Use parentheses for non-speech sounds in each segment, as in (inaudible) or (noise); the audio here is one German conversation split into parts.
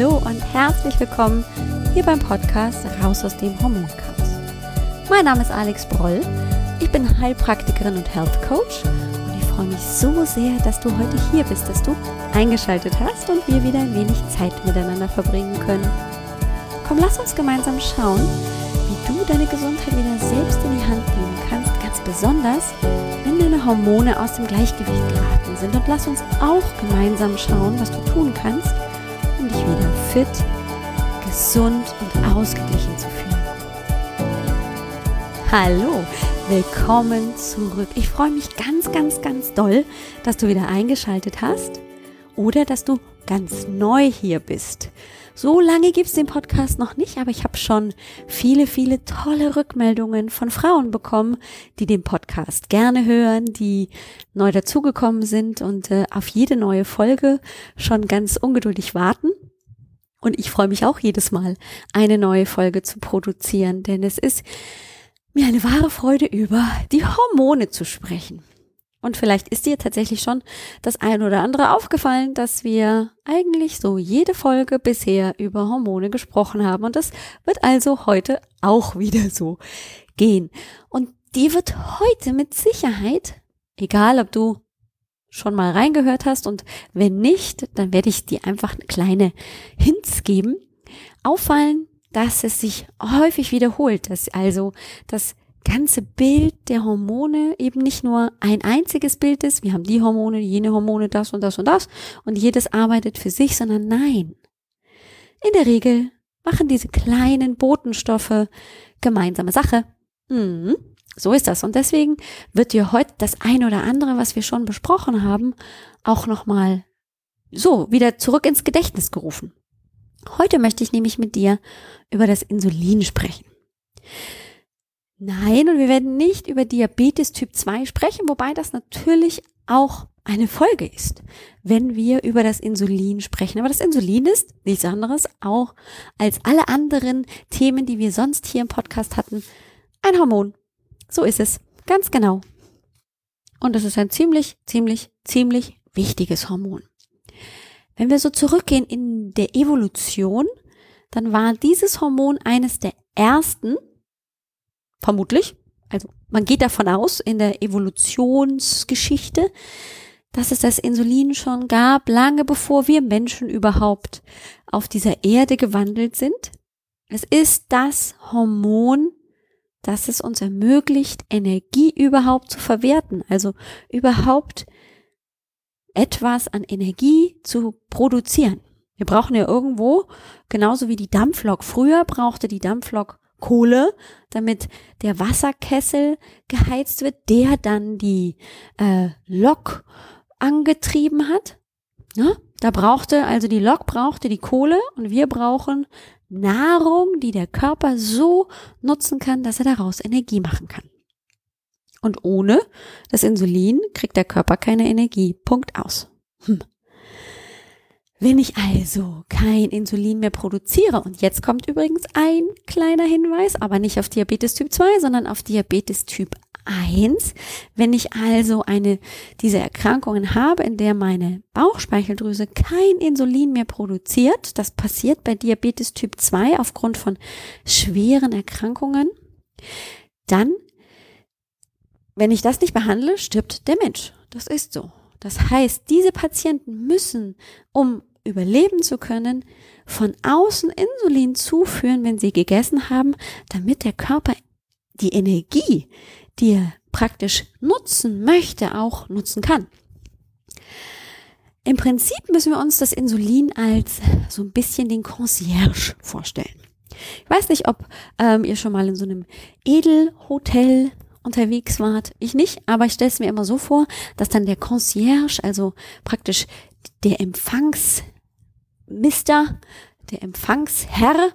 Hallo und herzlich willkommen hier beim Podcast Raus aus dem Hormonchaos. Mein Name ist Alex Broll. Ich bin Heilpraktikerin und Health Coach und ich freue mich so sehr, dass du heute hier bist, dass du eingeschaltet hast und wir wieder ein wenig Zeit miteinander verbringen können. Komm, lass uns gemeinsam schauen, wie du deine Gesundheit wieder selbst in die Hand nehmen kannst, ganz besonders, wenn deine Hormone aus dem Gleichgewicht geraten sind. Und lass uns auch gemeinsam schauen, was du tun kannst, fit, gesund und ausgeglichen zu fühlen. Hallo, willkommen zurück. Ich freue mich ganz, ganz, ganz doll, dass du wieder eingeschaltet hast oder dass du ganz neu hier bist. So lange gibt es den Podcast noch nicht, aber ich habe schon viele, viele tolle Rückmeldungen von Frauen bekommen, die den Podcast gerne hören, die neu dazugekommen sind und äh, auf jede neue Folge schon ganz ungeduldig warten. Und ich freue mich auch jedes Mal, eine neue Folge zu produzieren, denn es ist mir eine wahre Freude, über die Hormone zu sprechen. Und vielleicht ist dir tatsächlich schon das ein oder andere aufgefallen, dass wir eigentlich so jede Folge bisher über Hormone gesprochen haben. Und das wird also heute auch (laughs) wieder so gehen. Und die wird heute mit Sicherheit, egal ob du schon mal reingehört hast. Und wenn nicht, dann werde ich dir einfach eine kleine Hints geben, auffallen, dass es sich häufig wiederholt, dass also das ganze Bild der Hormone eben nicht nur ein einziges Bild ist, wir haben die Hormone, jene Hormone, das und das und das. Und jedes arbeitet für sich, sondern nein. In der Regel machen diese kleinen Botenstoffe gemeinsame Sache. Mhm, so ist das. Und deswegen wird dir heute das eine oder andere, was wir schon besprochen haben, auch nochmal so wieder zurück ins Gedächtnis gerufen. Heute möchte ich nämlich mit dir über das Insulin sprechen. Nein, und wir werden nicht über Diabetes Typ 2 sprechen, wobei das natürlich auch eine Folge ist, wenn wir über das Insulin sprechen. Aber das Insulin ist nichts anderes auch als alle anderen Themen, die wir sonst hier im Podcast hatten, ein Hormon. So ist es. Ganz genau. Und es ist ein ziemlich, ziemlich, ziemlich wichtiges Hormon. Wenn wir so zurückgehen in der Evolution, dann war dieses Hormon eines der ersten, vermutlich, also man geht davon aus in der Evolutionsgeschichte, dass es das Insulin schon gab, lange bevor wir Menschen überhaupt auf dieser Erde gewandelt sind. Es ist das Hormon, das es uns ermöglicht, Energie überhaupt zu verwerten, also überhaupt etwas an Energie zu produzieren. Wir brauchen ja irgendwo, genauso wie die Dampflok. Früher brauchte die Dampflok Kohle, damit der Wasserkessel geheizt wird, der dann die äh, Lok angetrieben hat. Ja, da brauchte, also die Lok brauchte die Kohle und wir brauchen Nahrung, die der Körper so nutzen kann, dass er daraus Energie machen kann. Und ohne das Insulin kriegt der Körper keine Energie. Punkt aus. Hm. Wenn ich also kein Insulin mehr produziere, und jetzt kommt übrigens ein kleiner Hinweis, aber nicht auf Diabetes Typ 2, sondern auf Diabetes Typ 1. Wenn ich also eine dieser Erkrankungen habe, in der meine Bauchspeicheldrüse kein Insulin mehr produziert, das passiert bei Diabetes Typ 2 aufgrund von schweren Erkrankungen, dann, wenn ich das nicht behandle, stirbt der Mensch. Das ist so. Das heißt, diese Patienten müssen, um überleben zu können, von außen Insulin zuführen, wenn sie gegessen haben, damit der Körper die Energie, die er praktisch nutzen möchte, auch nutzen kann. Im Prinzip müssen wir uns das Insulin als so ein bisschen den Concierge vorstellen. Ich weiß nicht, ob ähm, ihr schon mal in so einem Edelhotel unterwegs wart. Ich nicht, aber ich stelle es mir immer so vor, dass dann der Concierge, also praktisch der Empfangsmister, der Empfangsherr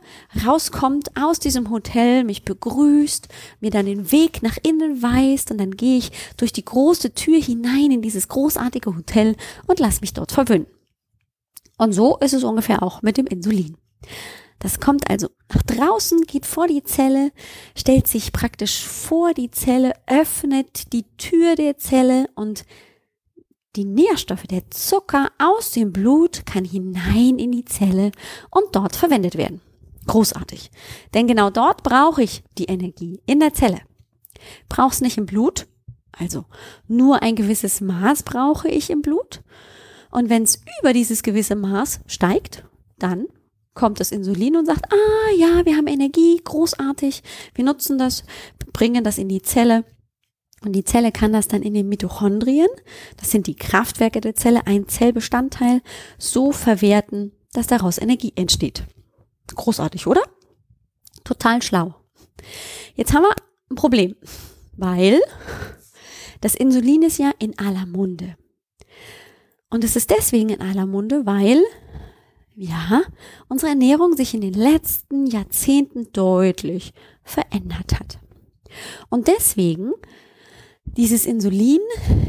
rauskommt aus diesem Hotel, mich begrüßt, mir dann den Weg nach innen weist und dann gehe ich durch die große Tür hinein in dieses großartige Hotel und lass mich dort verwöhnen. Und so ist es ungefähr auch mit dem Insulin. Das kommt also nach draußen, geht vor die Zelle, stellt sich praktisch vor die Zelle, öffnet die Tür der Zelle und die Nährstoffe, der Zucker aus dem Blut kann hinein in die Zelle und dort verwendet werden. Großartig. Denn genau dort brauche ich die Energie in der Zelle. Brauch's nicht im Blut, also nur ein gewisses Maß brauche ich im Blut. Und wenn es über dieses gewisse Maß steigt, dann kommt das Insulin und sagt, ah ja, wir haben Energie, großartig, wir nutzen das, bringen das in die Zelle. Und die Zelle kann das dann in den Mitochondrien, das sind die Kraftwerke der Zelle, ein Zellbestandteil, so verwerten, dass daraus Energie entsteht. Großartig, oder? Total schlau. Jetzt haben wir ein Problem, weil das Insulin ist ja in aller Munde. Und es ist deswegen in aller Munde, weil ja, unsere Ernährung sich in den letzten Jahrzehnten deutlich verändert hat. Und deswegen dieses Insulin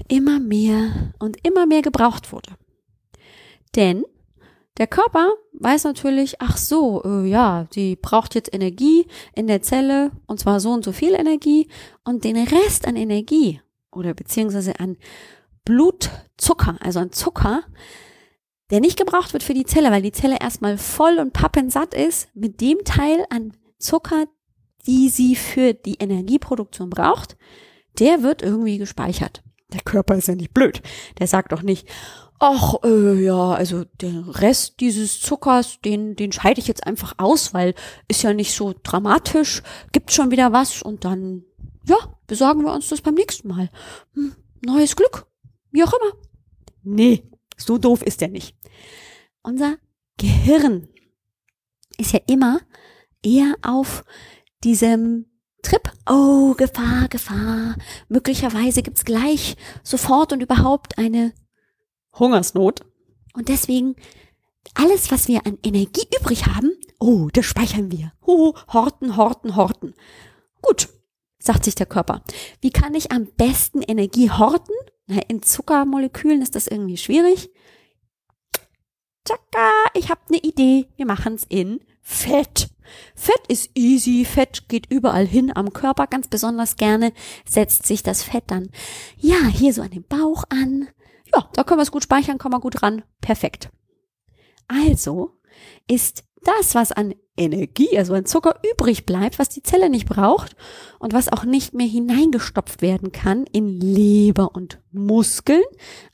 immer mehr und immer mehr gebraucht wurde. Denn der Körper weiß natürlich, ach so, äh, ja, die braucht jetzt Energie in der Zelle und zwar so und so viel Energie und den Rest an Energie oder beziehungsweise an Blutzucker, also an Zucker, der nicht gebraucht wird für die Zelle, weil die Zelle erstmal voll und pappensatt ist mit dem Teil an Zucker, die sie für die Energieproduktion braucht, der wird irgendwie gespeichert. Der Körper ist ja nicht blöd. Der sagt doch nicht, ach äh, ja, also der Rest dieses Zuckers, den, den scheide ich jetzt einfach aus, weil ist ja nicht so dramatisch, gibt schon wieder was und dann, ja, besorgen wir uns das beim nächsten Mal. Hm, neues Glück, wie auch immer. Nee, so doof ist er nicht. Unser Gehirn ist ja immer eher auf diesem Trip. Oh, Gefahr, Gefahr. Möglicherweise gibt's gleich sofort und überhaupt eine Hungersnot. Und deswegen alles, was wir an Energie übrig haben, oh, das speichern wir. Oh, horten, horten, horten. Gut, sagt sich der Körper. Wie kann ich am besten Energie horten? Na, in Zuckermolekülen ist das irgendwie schwierig. Tschakka, ich habe eine Idee. Wir machen's in Fett. Fett ist easy, Fett geht überall hin am Körper, ganz besonders gerne setzt sich das Fett dann, ja, hier so an den Bauch an. Ja, da können wir es gut speichern, kommen wir gut ran. Perfekt. Also ist das, was an Energie, also an Zucker übrig bleibt, was die Zelle nicht braucht und was auch nicht mehr hineingestopft werden kann in Leber und Muskeln,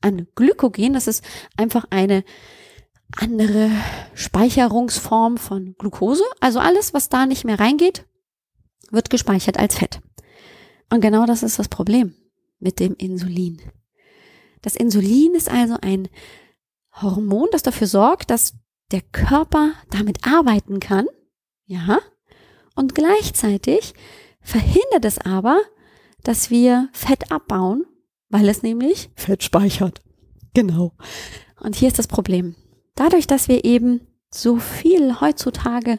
an Glykogen, das ist einfach eine andere Speicherungsform von Glucose. Also alles, was da nicht mehr reingeht, wird gespeichert als Fett. Und genau das ist das Problem mit dem Insulin. Das Insulin ist also ein Hormon, das dafür sorgt, dass der Körper damit arbeiten kann. Ja. Und gleichzeitig verhindert es aber, dass wir Fett abbauen, weil es nämlich Fett speichert. Genau. Und hier ist das Problem dadurch, dass wir eben so viel heutzutage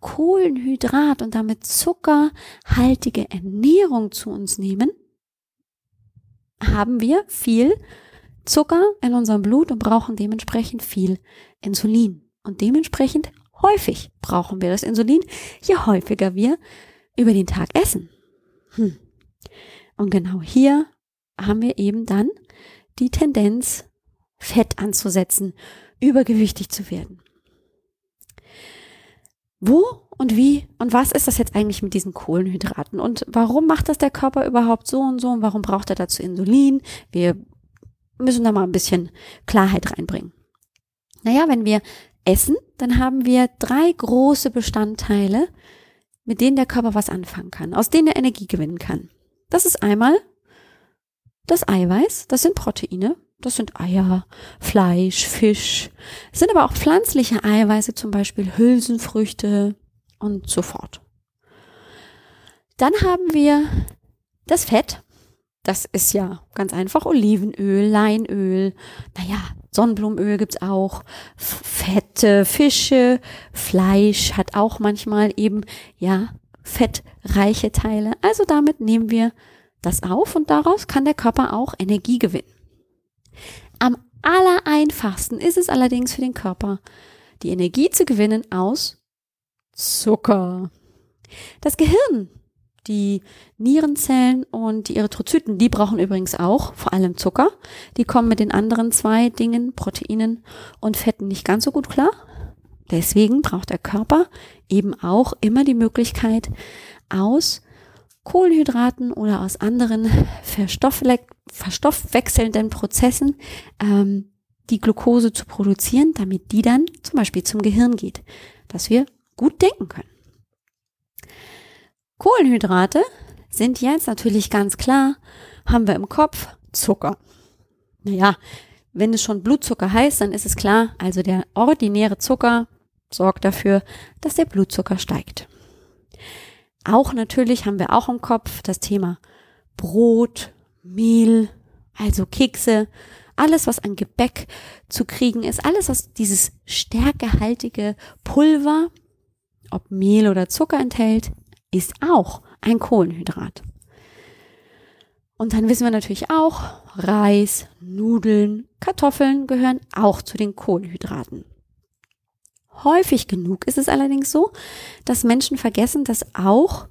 Kohlenhydrat und damit zuckerhaltige Ernährung zu uns nehmen, haben wir viel Zucker in unserem Blut und brauchen dementsprechend viel Insulin. Und dementsprechend häufig brauchen wir das Insulin, je häufiger wir über den Tag essen. Hm. Und genau hier haben wir eben dann die Tendenz, Fett anzusetzen übergewichtig zu werden. Wo und wie und was ist das jetzt eigentlich mit diesen Kohlenhydraten und warum macht das der Körper überhaupt so und so und warum braucht er dazu Insulin? Wir müssen da mal ein bisschen Klarheit reinbringen. Naja, wenn wir essen, dann haben wir drei große Bestandteile, mit denen der Körper was anfangen kann, aus denen er Energie gewinnen kann. Das ist einmal das Eiweiß, das sind Proteine, das sind Eier, Fleisch, Fisch. Es sind aber auch pflanzliche Eiweiße, zum Beispiel Hülsenfrüchte und so fort. Dann haben wir das Fett. Das ist ja ganz einfach Olivenöl, Leinöl, naja, Sonnenblumenöl gibt's auch, Fette, Fische, Fleisch hat auch manchmal eben, ja, fettreiche Teile. Also damit nehmen wir das auf und daraus kann der Körper auch Energie gewinnen. Am allereinfachsten ist es allerdings für den Körper, die Energie zu gewinnen aus Zucker. Das Gehirn die Nierenzellen und die Erythrozyten, die brauchen übrigens auch vor allem Zucker. Die kommen mit den anderen zwei Dingen, Proteinen und Fetten, nicht ganz so gut klar. Deswegen braucht der Körper eben auch immer die Möglichkeit, aus Kohlenhydraten oder aus anderen verstoffwechselnden Prozessen ähm, die Glucose zu produzieren, damit die dann zum Beispiel zum Gehirn geht, dass wir gut denken können. Kohlenhydrate sind jetzt natürlich ganz klar, haben wir im Kopf Zucker. Naja, wenn es schon Blutzucker heißt, dann ist es klar, also der ordinäre Zucker sorgt dafür, dass der Blutzucker steigt. Auch natürlich haben wir auch im Kopf das Thema Brot, Mehl, also Kekse, alles, was an Gebäck zu kriegen ist, alles, was dieses stärkehaltige Pulver, ob Mehl oder Zucker enthält, ist auch ein Kohlenhydrat. Und dann wissen wir natürlich auch, Reis, Nudeln, Kartoffeln gehören auch zu den Kohlenhydraten. Häufig genug ist es allerdings so, dass Menschen vergessen, dass auch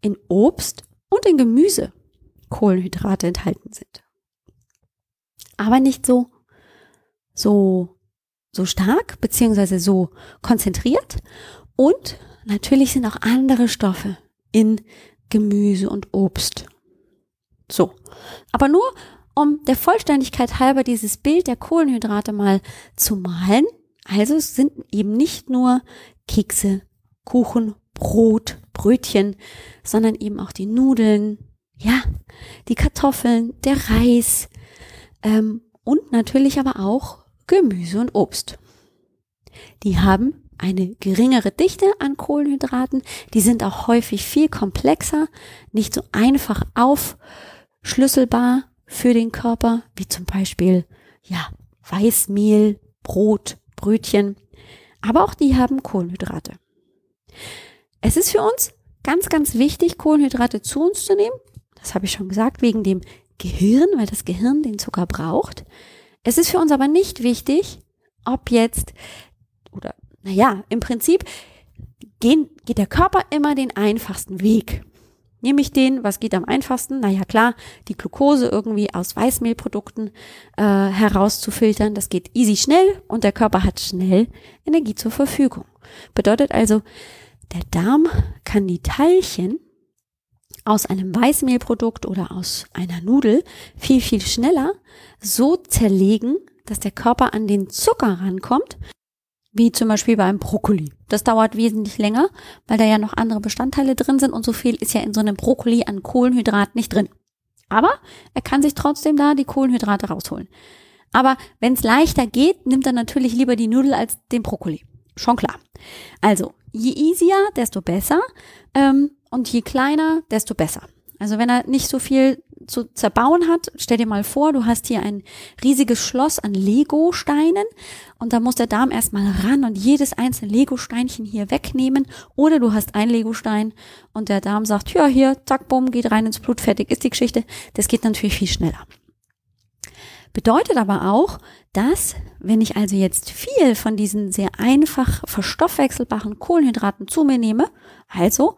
in Obst und in Gemüse Kohlenhydrate enthalten sind. Aber nicht so, so, so stark, beziehungsweise so konzentriert. Und natürlich sind auch andere Stoffe in Gemüse und Obst. So. Aber nur um der Vollständigkeit halber dieses Bild der Kohlenhydrate mal zu malen, also es sind eben nicht nur Kekse, Kuchen, Brot, Brötchen, sondern eben auch die Nudeln, ja, die Kartoffeln, der Reis ähm, und natürlich aber auch Gemüse und Obst. Die haben eine geringere Dichte an Kohlenhydraten, die sind auch häufig viel komplexer, nicht so einfach aufschlüsselbar für den Körper, wie zum Beispiel, ja, Weißmehl, Brot, Brötchen, aber auch die haben Kohlenhydrate. Es ist für uns ganz, ganz wichtig, Kohlenhydrate zu uns zu nehmen. Das habe ich schon gesagt, wegen dem Gehirn, weil das Gehirn den Zucker braucht. Es ist für uns aber nicht wichtig, ob jetzt, oder naja, im Prinzip gehen, geht der Körper immer den einfachsten Weg. Nehme ich den, was geht am einfachsten? Naja, klar, die Glucose irgendwie aus Weißmehlprodukten äh, herauszufiltern. Das geht easy schnell und der Körper hat schnell Energie zur Verfügung. Bedeutet also, der Darm kann die Teilchen aus einem Weißmehlprodukt oder aus einer Nudel viel, viel schneller so zerlegen, dass der Körper an den Zucker rankommt, wie zum Beispiel beim Brokkoli. Das dauert wesentlich länger, weil da ja noch andere Bestandteile drin sind und so viel ist ja in so einem Brokkoli an Kohlenhydrat nicht drin. Aber er kann sich trotzdem da die Kohlenhydrate rausholen. Aber wenn es leichter geht, nimmt er natürlich lieber die Nudel als den Brokkoli. Schon klar. Also, je easier, desto besser. Ähm, und je kleiner, desto besser. Also wenn er nicht so viel zu zerbauen hat, stell dir mal vor, du hast hier ein riesiges Schloss an Lego-Steinen und da muss der Darm erstmal ran und jedes einzelne Lego-Steinchen hier wegnehmen. Oder du hast ein Lego-Stein und der Darm sagt, ja, hier, zack, bumm, geht rein ins Blut, fertig ist die Geschichte. Das geht natürlich viel schneller. Bedeutet aber auch, dass, wenn ich also jetzt viel von diesen sehr einfach verstoffwechselbaren Kohlenhydraten zu mir nehme, also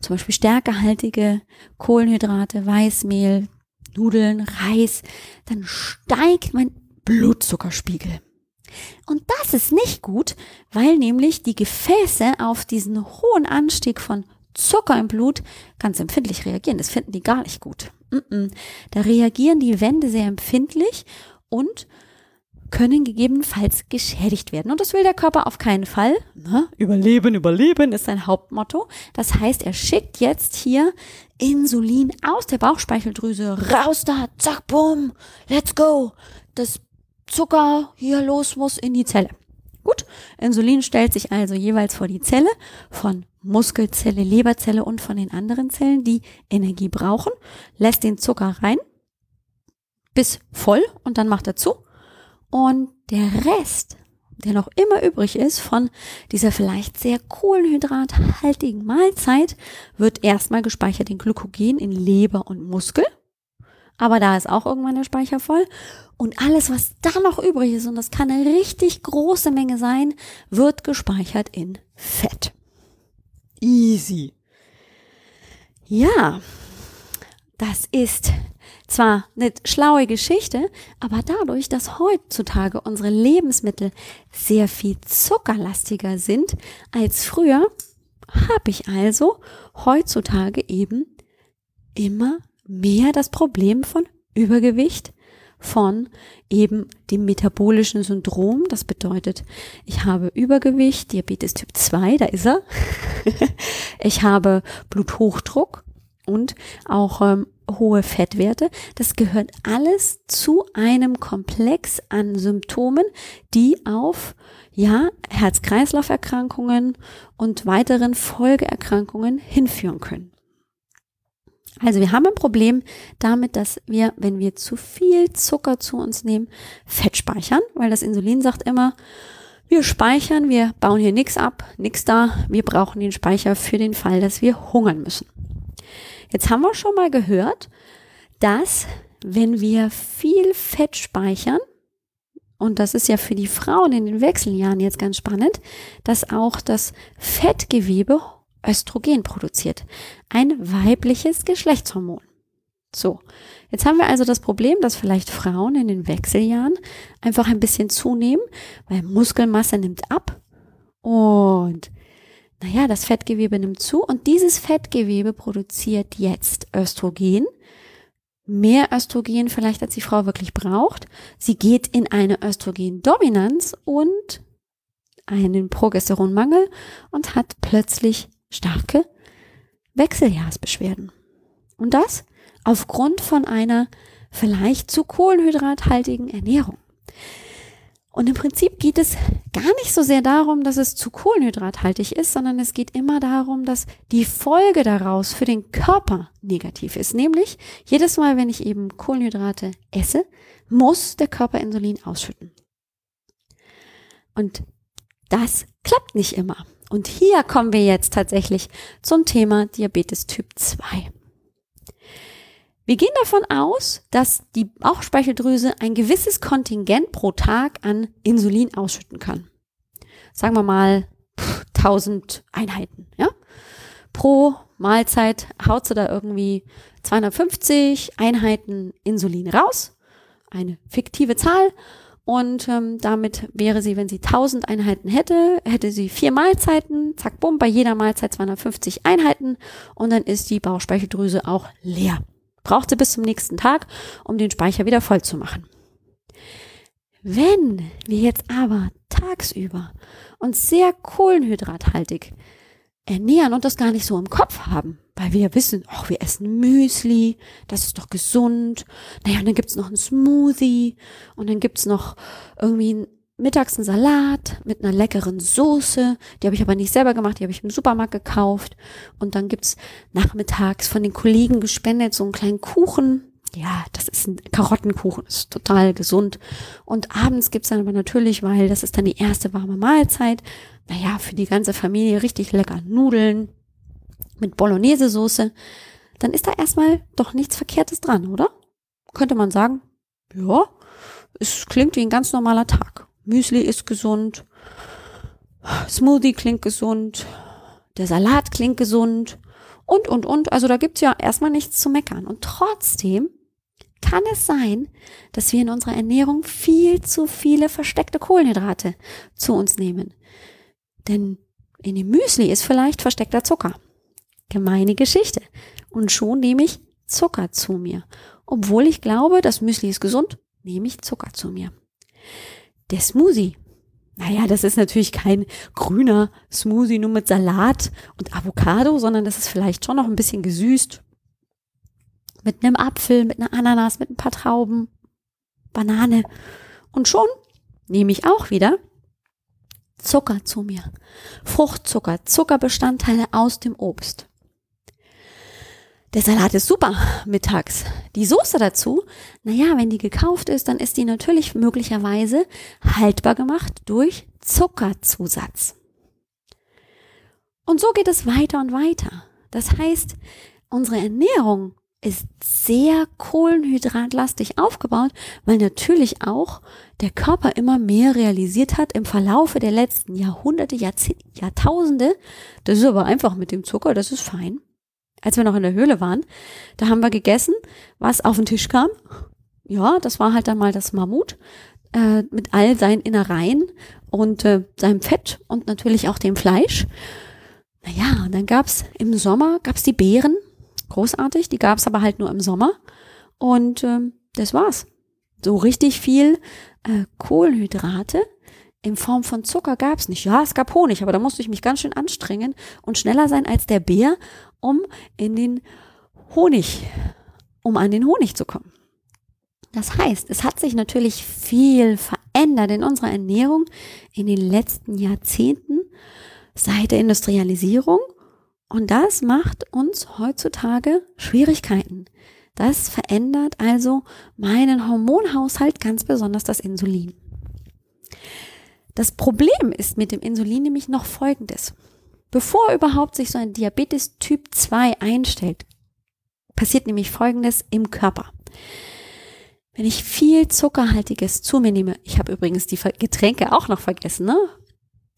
zum Beispiel stärkehaltige Kohlenhydrate, Weißmehl, Nudeln, Reis, dann steigt mein Blutzuckerspiegel. Und das ist nicht gut, weil nämlich die Gefäße auf diesen hohen Anstieg von Zucker im Blut ganz empfindlich reagieren. Das finden die gar nicht gut. Da reagieren die Wände sehr empfindlich und können gegebenenfalls geschädigt werden. Und das will der Körper auf keinen Fall. Ne? Überleben, überleben ist sein Hauptmotto. Das heißt, er schickt jetzt hier Insulin aus der Bauchspeicheldrüse raus da, zack, bumm, let's go. Das Zucker hier los muss in die Zelle. Gut, Insulin stellt sich also jeweils vor die Zelle von Muskelzelle, Leberzelle und von den anderen Zellen, die Energie brauchen, lässt den Zucker rein bis voll und dann macht er zu und der Rest, der noch immer übrig ist von dieser vielleicht sehr kohlenhydrathaltigen Mahlzeit, wird erstmal gespeichert in Glykogen in Leber und Muskel. Aber da ist auch irgendwann der Speicher voll. Und alles, was da noch übrig ist, und das kann eine richtig große Menge sein, wird gespeichert in Fett. Easy. Ja, das ist zwar eine schlaue Geschichte, aber dadurch, dass heutzutage unsere Lebensmittel sehr viel zuckerlastiger sind als früher, habe ich also heutzutage eben immer mehr das Problem von Übergewicht, von eben dem metabolischen Syndrom. Das bedeutet, ich habe Übergewicht, Diabetes Typ 2, da ist er. (laughs) ich habe Bluthochdruck und auch ähm, hohe Fettwerte. Das gehört alles zu einem Komplex an Symptomen, die auf ja, Herz-Kreislauf-Erkrankungen und weiteren Folgeerkrankungen hinführen können. Also wir haben ein Problem damit, dass wir, wenn wir zu viel Zucker zu uns nehmen, Fett speichern, weil das Insulin sagt immer, wir speichern, wir bauen hier nichts ab, nichts da, wir brauchen den Speicher für den Fall, dass wir hungern müssen. Jetzt haben wir schon mal gehört, dass wenn wir viel Fett speichern, und das ist ja für die Frauen in den Wechseljahren jetzt ganz spannend, dass auch das Fettgewebe Östrogen produziert. Ein weibliches Geschlechtshormon. So, jetzt haben wir also das Problem, dass vielleicht Frauen in den Wechseljahren einfach ein bisschen zunehmen, weil Muskelmasse nimmt ab und naja, das Fettgewebe nimmt zu und dieses Fettgewebe produziert jetzt Östrogen, mehr Östrogen vielleicht, als die Frau wirklich braucht. Sie geht in eine Östrogendominanz und einen Progesteronmangel und hat plötzlich starke Wechseljahrsbeschwerden. Und das aufgrund von einer vielleicht zu kohlenhydrathaltigen Ernährung. Und im Prinzip geht es gar nicht so sehr darum, dass es zu kohlenhydrathaltig ist, sondern es geht immer darum, dass die Folge daraus für den Körper negativ ist. Nämlich jedes Mal, wenn ich eben Kohlenhydrate esse, muss der Körper Insulin ausschütten. Und das klappt nicht immer. Und hier kommen wir jetzt tatsächlich zum Thema Diabetes Typ 2. Wir gehen davon aus, dass die Bauchspeicheldrüse ein gewisses Kontingent pro Tag an Insulin ausschütten kann. Sagen wir mal 1000 Einheiten, ja? Pro Mahlzeit haut sie da irgendwie 250 Einheiten Insulin raus. Eine fiktive Zahl. Und ähm, damit wäre sie, wenn sie 1000 Einheiten hätte, hätte sie vier Mahlzeiten, zack, bumm, bei jeder Mahlzeit 250 Einheiten und dann ist die Bauchspeicheldrüse auch leer. Braucht sie bis zum nächsten Tag, um den Speicher wieder voll zu machen. Wenn wir jetzt aber tagsüber uns sehr kohlenhydrathaltig ernähren und das gar nicht so im Kopf haben, weil wir wissen, oh, wir essen Müsli, das ist doch gesund. Naja, und dann gibt's noch einen Smoothie und dann gibt's noch irgendwie mittags einen Salat mit einer leckeren Soße. Die habe ich aber nicht selber gemacht, die habe ich im Supermarkt gekauft. Und dann gibt's nachmittags von den Kollegen gespendet so einen kleinen Kuchen. Ja, das ist ein Karottenkuchen, ist total gesund. Und abends gibt's dann aber natürlich, weil das ist dann die erste warme Mahlzeit, naja, für die ganze Familie richtig lecker Nudeln, mit Bolognese-Soße, dann ist da erstmal doch nichts Verkehrtes dran, oder? Könnte man sagen, ja, es klingt wie ein ganz normaler Tag. Müsli ist gesund, Smoothie klingt gesund, der Salat klingt gesund und, und, und. Also da gibt's ja erstmal nichts zu meckern. Und trotzdem kann es sein, dass wir in unserer Ernährung viel zu viele versteckte Kohlenhydrate zu uns nehmen. Denn in dem Müsli ist vielleicht versteckter Zucker. Gemeine Geschichte. Und schon nehme ich Zucker zu mir. Obwohl ich glaube, das Müsli ist gesund, nehme ich Zucker zu mir. Der Smoothie. Naja, das ist natürlich kein grüner Smoothie nur mit Salat und Avocado, sondern das ist vielleicht schon noch ein bisschen gesüßt. Mit einem Apfel, mit einer Ananas, mit ein paar Trauben, Banane. Und schon nehme ich auch wieder Zucker zu mir. Fruchtzucker, Zuckerbestandteile aus dem Obst. Der Salat ist super mittags. Die Soße dazu, naja, wenn die gekauft ist, dann ist die natürlich möglicherweise haltbar gemacht durch Zuckerzusatz. Und so geht es weiter und weiter. Das heißt, unsere Ernährung ist sehr kohlenhydratlastig aufgebaut, weil natürlich auch der Körper immer mehr realisiert hat im Verlaufe der letzten Jahrhunderte, Jahrzehnte, Jahrtausende. Das ist aber einfach mit dem Zucker, das ist fein. Als wir noch in der Höhle waren, da haben wir gegessen, was auf den Tisch kam. Ja, das war halt dann mal das Mammut äh, mit all seinen Innereien und äh, seinem Fett und natürlich auch dem Fleisch. Naja, und dann gab's im Sommer, gab's die Beeren, großartig, die gab's aber halt nur im Sommer. Und äh, das war's. So richtig viel äh, Kohlenhydrate in Form von Zucker gab's nicht. Ja, es gab Honig, aber da musste ich mich ganz schön anstrengen und schneller sein als der Bär, um in den Honig, um an den Honig zu kommen. Das heißt, es hat sich natürlich viel verändert in unserer Ernährung in den letzten Jahrzehnten seit der Industrialisierung und das macht uns heutzutage Schwierigkeiten. Das verändert also meinen Hormonhaushalt, ganz besonders das Insulin. Das Problem ist mit dem Insulin nämlich noch folgendes. Bevor überhaupt sich so ein Diabetes Typ 2 einstellt, passiert nämlich folgendes im Körper. Wenn ich viel Zuckerhaltiges zu mir nehme, ich habe übrigens die Getränke auch noch vergessen, ne?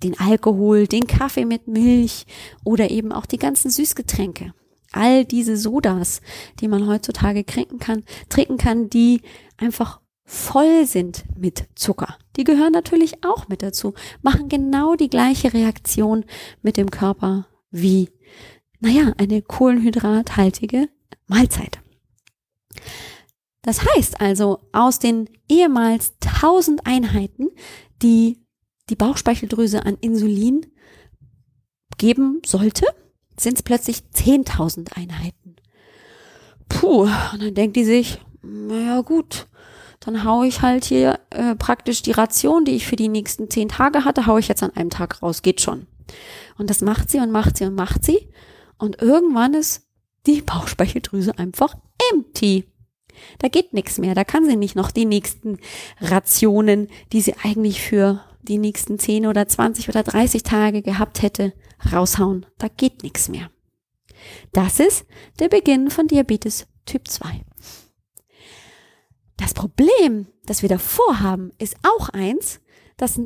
Den Alkohol, den Kaffee mit Milch oder eben auch die ganzen Süßgetränke. All diese Sodas, die man heutzutage trinken kann, trinken kann, die einfach voll sind mit Zucker. Die gehören natürlich auch mit dazu, machen genau die gleiche Reaktion mit dem Körper wie, naja, eine kohlenhydrathaltige Mahlzeit. Das heißt also, aus den ehemals 1000 Einheiten, die die Bauchspeicheldrüse an Insulin geben sollte, sind es plötzlich 10.000 Einheiten. Puh, und dann denkt die sich, naja gut, dann haue ich halt hier äh, praktisch die Ration, die ich für die nächsten zehn Tage hatte, haue ich jetzt an einem Tag raus, geht schon. Und das macht sie und macht sie und macht sie. Und irgendwann ist die (laughs) Bauchspeicheldrüse einfach empty. Da geht nichts mehr. Da kann sie nicht noch die nächsten Rationen, die sie eigentlich für die nächsten 10 oder 20 oder 30 Tage gehabt hätte, raushauen. Da geht nichts mehr. Das ist der Beginn von Diabetes Typ 2. Das Problem, das wir davor haben, ist auch eins, das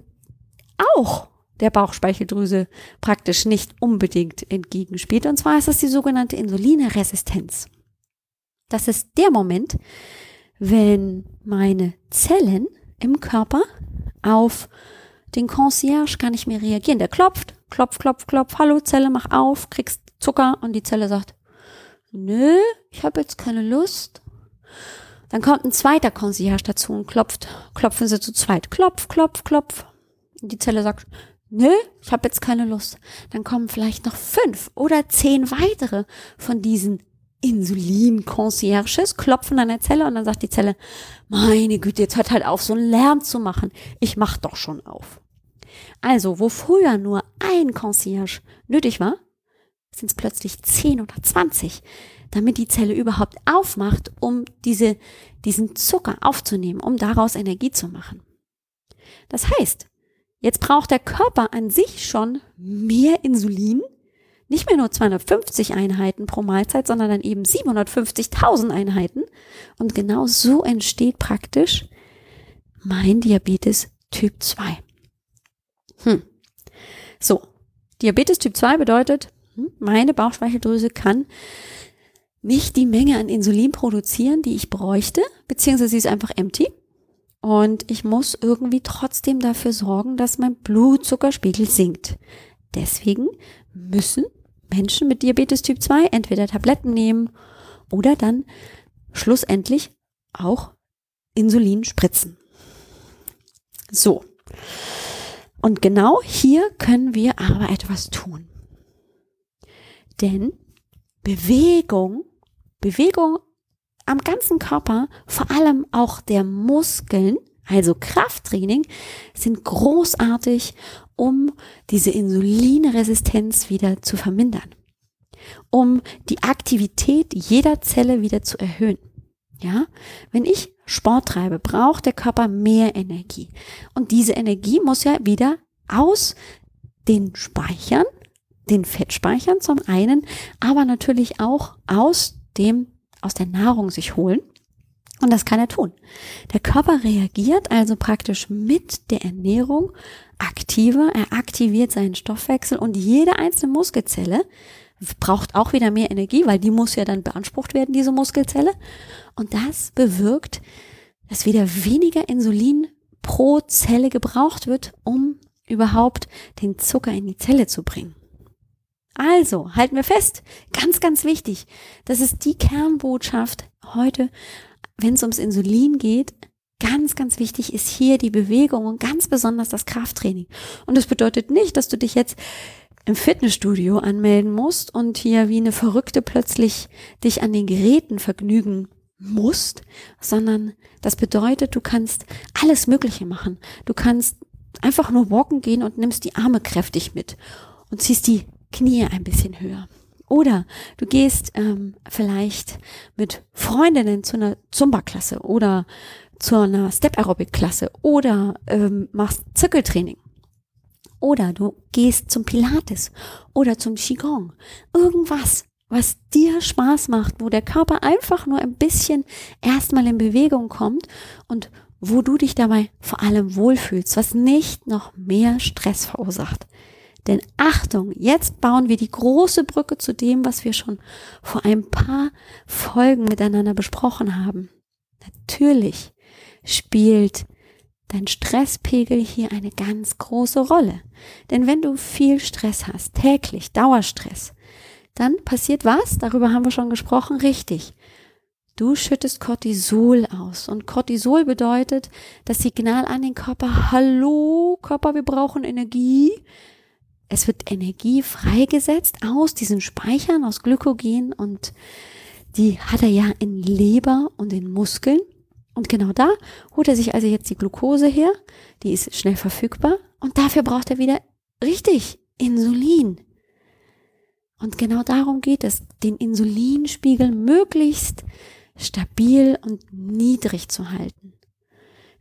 auch der Bauchspeicheldrüse praktisch nicht unbedingt entgegenspielt. Und zwar ist das die sogenannte Insulinresistenz. Das ist der Moment, wenn meine Zellen im Körper auf den Concierge gar nicht mehr reagieren. Der klopft, klopft, klopft, klopft, hallo Zelle, mach auf, kriegst Zucker und die Zelle sagt, nö, ich habe jetzt keine Lust. Dann kommt ein zweiter Concierge dazu und klopft, klopfen sie zu zweit, klopf, klopf, klopf. Und die Zelle sagt, nö, ich habe jetzt keine Lust. Dann kommen vielleicht noch fünf oder zehn weitere von diesen Insulin-Concierges klopfen an der Zelle und dann sagt die Zelle, meine Güte, jetzt hört halt auf, so einen Lärm zu machen. Ich mach doch schon auf. Also, wo früher nur ein Concierge nötig war, sind es plötzlich 10 oder 20, damit die Zelle überhaupt aufmacht, um diese, diesen Zucker aufzunehmen, um daraus Energie zu machen. Das heißt, jetzt braucht der Körper an sich schon mehr Insulin, nicht mehr nur 250 Einheiten pro Mahlzeit, sondern dann eben 750.000 Einheiten. Und genau so entsteht praktisch mein Diabetes Typ 2. Hm. So, Diabetes Typ 2 bedeutet, hm, meine Bauchspeicheldrüse kann nicht die Menge an Insulin produzieren, die ich bräuchte, beziehungsweise sie ist einfach empty. Und ich muss irgendwie trotzdem dafür sorgen, dass mein Blutzuckerspiegel sinkt. Deswegen müssen Menschen mit Diabetes Typ 2 entweder Tabletten nehmen oder dann schlussendlich auch Insulin spritzen. So. Und genau hier können wir aber etwas tun. Denn Bewegung, Bewegung am ganzen Körper, vor allem auch der Muskeln, also Krafttraining, sind großartig, um diese Insulinresistenz wieder zu vermindern, um die Aktivität jeder Zelle wieder zu erhöhen. Ja, wenn ich Sport treibe, braucht der Körper mehr Energie. Und diese Energie muss ja wieder aus den Speichern, den Fettspeichern zum einen, aber natürlich auch aus dem, aus der Nahrung sich holen. Und das kann er tun. Der Körper reagiert also praktisch mit der Ernährung aktiver, er aktiviert seinen Stoffwechsel und jede einzelne Muskelzelle braucht auch wieder mehr Energie, weil die muss ja dann beansprucht werden, diese Muskelzelle. Und das bewirkt, dass wieder weniger Insulin pro Zelle gebraucht wird, um überhaupt den Zucker in die Zelle zu bringen. Also, halten wir fest, ganz, ganz wichtig, das ist die Kernbotschaft heute, wenn es ums Insulin geht, ganz, ganz wichtig ist hier die Bewegung und ganz besonders das Krafttraining. Und das bedeutet nicht, dass du dich jetzt im Fitnessstudio anmelden musst und hier wie eine Verrückte plötzlich dich an den Geräten vergnügen musst, sondern das bedeutet, du kannst alles Mögliche machen. Du kannst einfach nur walken gehen und nimmst die Arme kräftig mit und ziehst die Knie ein bisschen höher. Oder du gehst ähm, vielleicht mit Freundinnen zu einer Zumba-Klasse oder zu einer Step-Aerobic-Klasse oder ähm, machst Zirkeltraining. Oder du gehst zum Pilates oder zum Qigong. Irgendwas, was dir Spaß macht, wo der Körper einfach nur ein bisschen erstmal in Bewegung kommt und wo du dich dabei vor allem wohlfühlst, was nicht noch mehr Stress verursacht. Denn Achtung, jetzt bauen wir die große Brücke zu dem, was wir schon vor ein paar Folgen miteinander besprochen haben. Natürlich spielt dein Stresspegel hier eine ganz große Rolle. Denn wenn du viel Stress hast, täglich, Dauerstress, dann passiert was? Darüber haben wir schon gesprochen, richtig. Du schüttest Cortisol aus. Und Cortisol bedeutet das Signal an den Körper, hallo Körper, wir brauchen Energie. Es wird Energie freigesetzt aus diesen Speichern, aus Glykogen und die hat er ja in Leber und in Muskeln. Und genau da holt er sich also jetzt die Glucose her, die ist schnell verfügbar und dafür braucht er wieder richtig Insulin. Und genau darum geht es, den Insulinspiegel möglichst stabil und niedrig zu halten.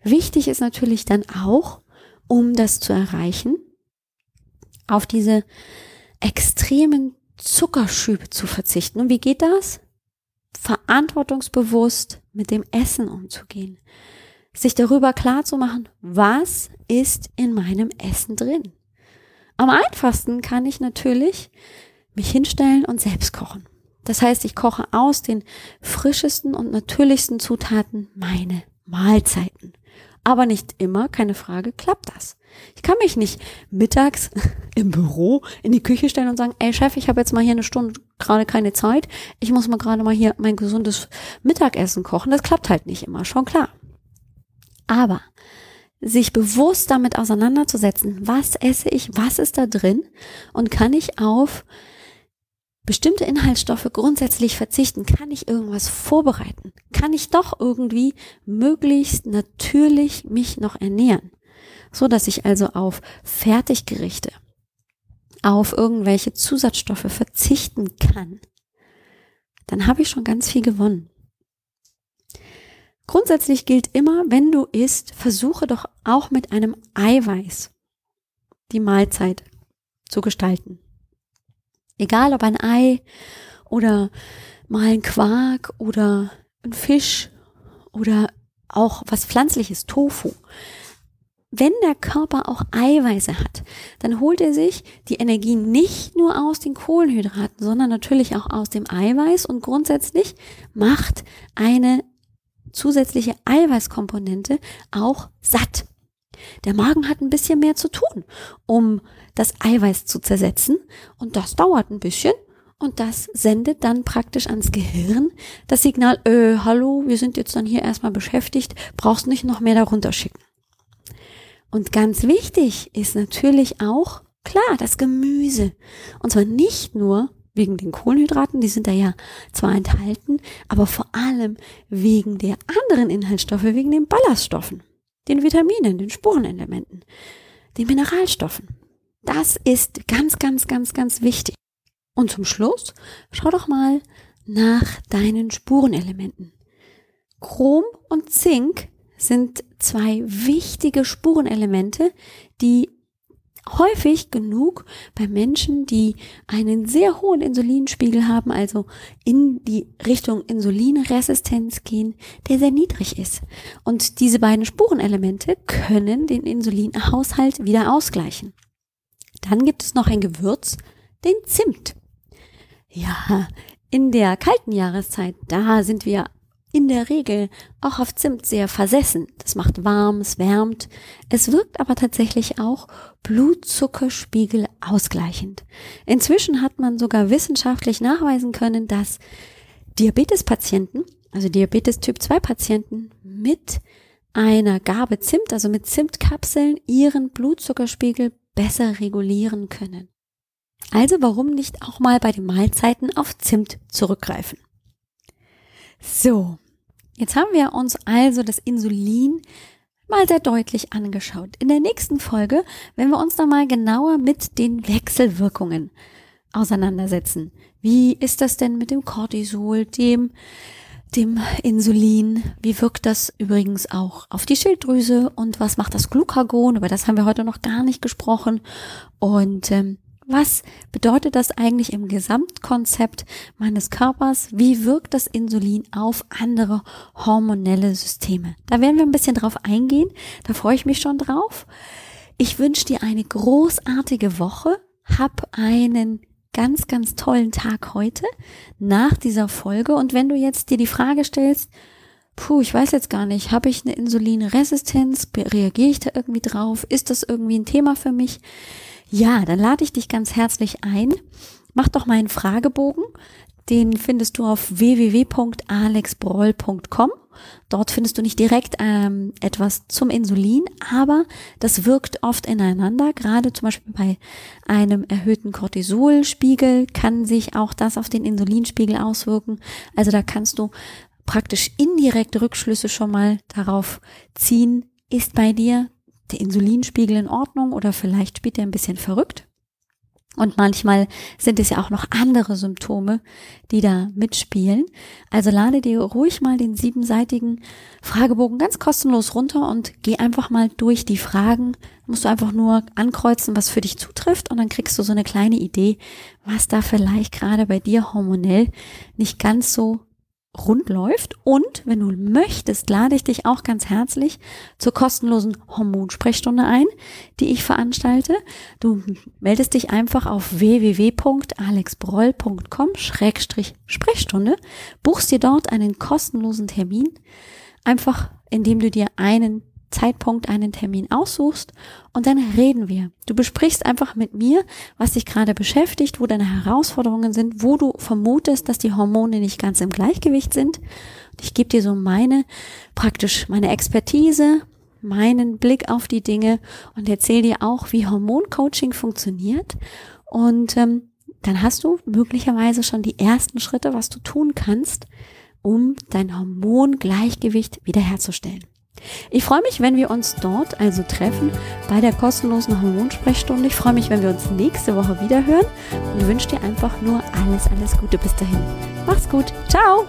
Wichtig ist natürlich dann auch, um das zu erreichen, auf diese extremen Zuckerschübe zu verzichten. Und wie geht das? Verantwortungsbewusst mit dem Essen umzugehen. Sich darüber klar zu machen, was ist in meinem Essen drin. Am einfachsten kann ich natürlich mich hinstellen und selbst kochen. Das heißt, ich koche aus den frischesten und natürlichsten Zutaten meine Mahlzeiten. Aber nicht immer, keine Frage, klappt das. Ich kann mich nicht mittags (laughs) im Büro in die Küche stellen und sagen, ey Chef, ich habe jetzt mal hier eine Stunde gerade keine Zeit. Ich muss mal gerade mal hier mein gesundes Mittagessen kochen. Das klappt halt nicht immer, schon klar. Aber sich bewusst damit auseinanderzusetzen, was esse ich, was ist da drin und kann ich auf bestimmte Inhaltsstoffe grundsätzlich verzichten? Kann ich irgendwas vorbereiten? Kann ich doch irgendwie möglichst natürlich mich noch ernähren? So dass ich also auf Fertiggerichte, auf irgendwelche Zusatzstoffe verzichten kann. Dann habe ich schon ganz viel gewonnen. Grundsätzlich gilt immer, wenn du isst, versuche doch auch mit einem Eiweiß die Mahlzeit zu gestalten. Egal ob ein Ei oder mal ein Quark oder ein Fisch oder auch was pflanzliches, Tofu. Wenn der Körper auch Eiweiße hat, dann holt er sich die Energie nicht nur aus den Kohlenhydraten, sondern natürlich auch aus dem Eiweiß und grundsätzlich macht eine zusätzliche Eiweißkomponente auch satt. Der Magen hat ein bisschen mehr zu tun, um das Eiweiß zu zersetzen und das dauert ein bisschen und das sendet dann praktisch ans Gehirn das Signal, äh, hallo, wir sind jetzt dann hier erstmal beschäftigt, brauchst nicht noch mehr darunter schicken. Und ganz wichtig ist natürlich auch, klar, das Gemüse. Und zwar nicht nur wegen den Kohlenhydraten, die sind da ja zwar enthalten, aber vor allem wegen der anderen Inhaltsstoffe, wegen den Ballaststoffen den Vitaminen, den Spurenelementen, den Mineralstoffen. Das ist ganz, ganz, ganz, ganz wichtig. Und zum Schluss, schau doch mal nach deinen Spurenelementen. Chrom und Zink sind zwei wichtige Spurenelemente, die häufig genug bei Menschen, die einen sehr hohen Insulinspiegel haben, also in die Richtung Insulinresistenz gehen, der sehr niedrig ist. Und diese beiden Spurenelemente können den Insulinhaushalt wieder ausgleichen. Dann gibt es noch ein Gewürz, den Zimt. Ja, in der kalten Jahreszeit, da sind wir in der Regel auch auf Zimt sehr versessen. Das macht warm, es wärmt. Es wirkt aber tatsächlich auch Blutzuckerspiegel ausgleichend. Inzwischen hat man sogar wissenschaftlich nachweisen können, dass Diabetespatienten, also Diabetes Typ 2 Patienten mit einer Gabe Zimt, also mit Zimtkapseln, ihren Blutzuckerspiegel besser regulieren können. Also warum nicht auch mal bei den Mahlzeiten auf Zimt zurückgreifen? So, jetzt haben wir uns also das Insulin mal sehr deutlich angeschaut. In der nächsten Folge werden wir uns dann mal genauer mit den Wechselwirkungen auseinandersetzen. Wie ist das denn mit dem Cortisol, dem dem Insulin. Wie wirkt das übrigens auch auf die Schilddrüse und was macht das Glucagon? Über das haben wir heute noch gar nicht gesprochen. Und ähm, was bedeutet das eigentlich im Gesamtkonzept meines Körpers? Wie wirkt das Insulin auf andere hormonelle Systeme? Da werden wir ein bisschen drauf eingehen. Da freue ich mich schon drauf. Ich wünsche dir eine großartige Woche. Hab einen ganz, ganz tollen Tag heute nach dieser Folge. Und wenn du jetzt dir die Frage stellst, puh, ich weiß jetzt gar nicht, habe ich eine Insulinresistenz? Reagiere ich da irgendwie drauf? Ist das irgendwie ein Thema für mich? Ja, dann lade ich dich ganz herzlich ein. Mach doch mal einen Fragebogen. Den findest du auf www.alexbroll.com. Dort findest du nicht direkt ähm, etwas zum Insulin, aber das wirkt oft ineinander. Gerade zum Beispiel bei einem erhöhten Cortisolspiegel kann sich auch das auf den Insulinspiegel auswirken. Also da kannst du praktisch indirekte Rückschlüsse schon mal darauf ziehen, ist bei dir der Insulinspiegel in Ordnung oder vielleicht spielt er ein bisschen verrückt. Und manchmal sind es ja auch noch andere Symptome, die da mitspielen. Also lade dir ruhig mal den siebenseitigen Fragebogen ganz kostenlos runter und geh einfach mal durch die Fragen. musst du einfach nur ankreuzen, was für dich zutrifft und dann kriegst du so eine kleine Idee, was da vielleicht gerade bei dir hormonell nicht ganz so rund läuft. Und wenn du möchtest, lade ich dich auch ganz herzlich zur kostenlosen Hormonsprechstunde ein, die ich veranstalte. Du meldest dich einfach auf www.alexbroll.com-sprechstunde, buchst dir dort einen kostenlosen Termin, einfach indem du dir einen Zeitpunkt einen Termin aussuchst und dann reden wir. Du besprichst einfach mit mir, was dich gerade beschäftigt, wo deine Herausforderungen sind, wo du vermutest, dass die Hormone nicht ganz im Gleichgewicht sind. Ich gebe dir so meine, praktisch meine Expertise, meinen Blick auf die Dinge und erzähle dir auch, wie Hormoncoaching funktioniert. Und ähm, dann hast du möglicherweise schon die ersten Schritte, was du tun kannst, um dein Hormongleichgewicht wiederherzustellen. Ich freue mich, wenn wir uns dort also treffen bei der kostenlosen Hormonsprechstunde. Ich freue mich, wenn wir uns nächste Woche wieder hören und wünsche dir einfach nur alles, alles Gute bis dahin. Mach's gut. Ciao!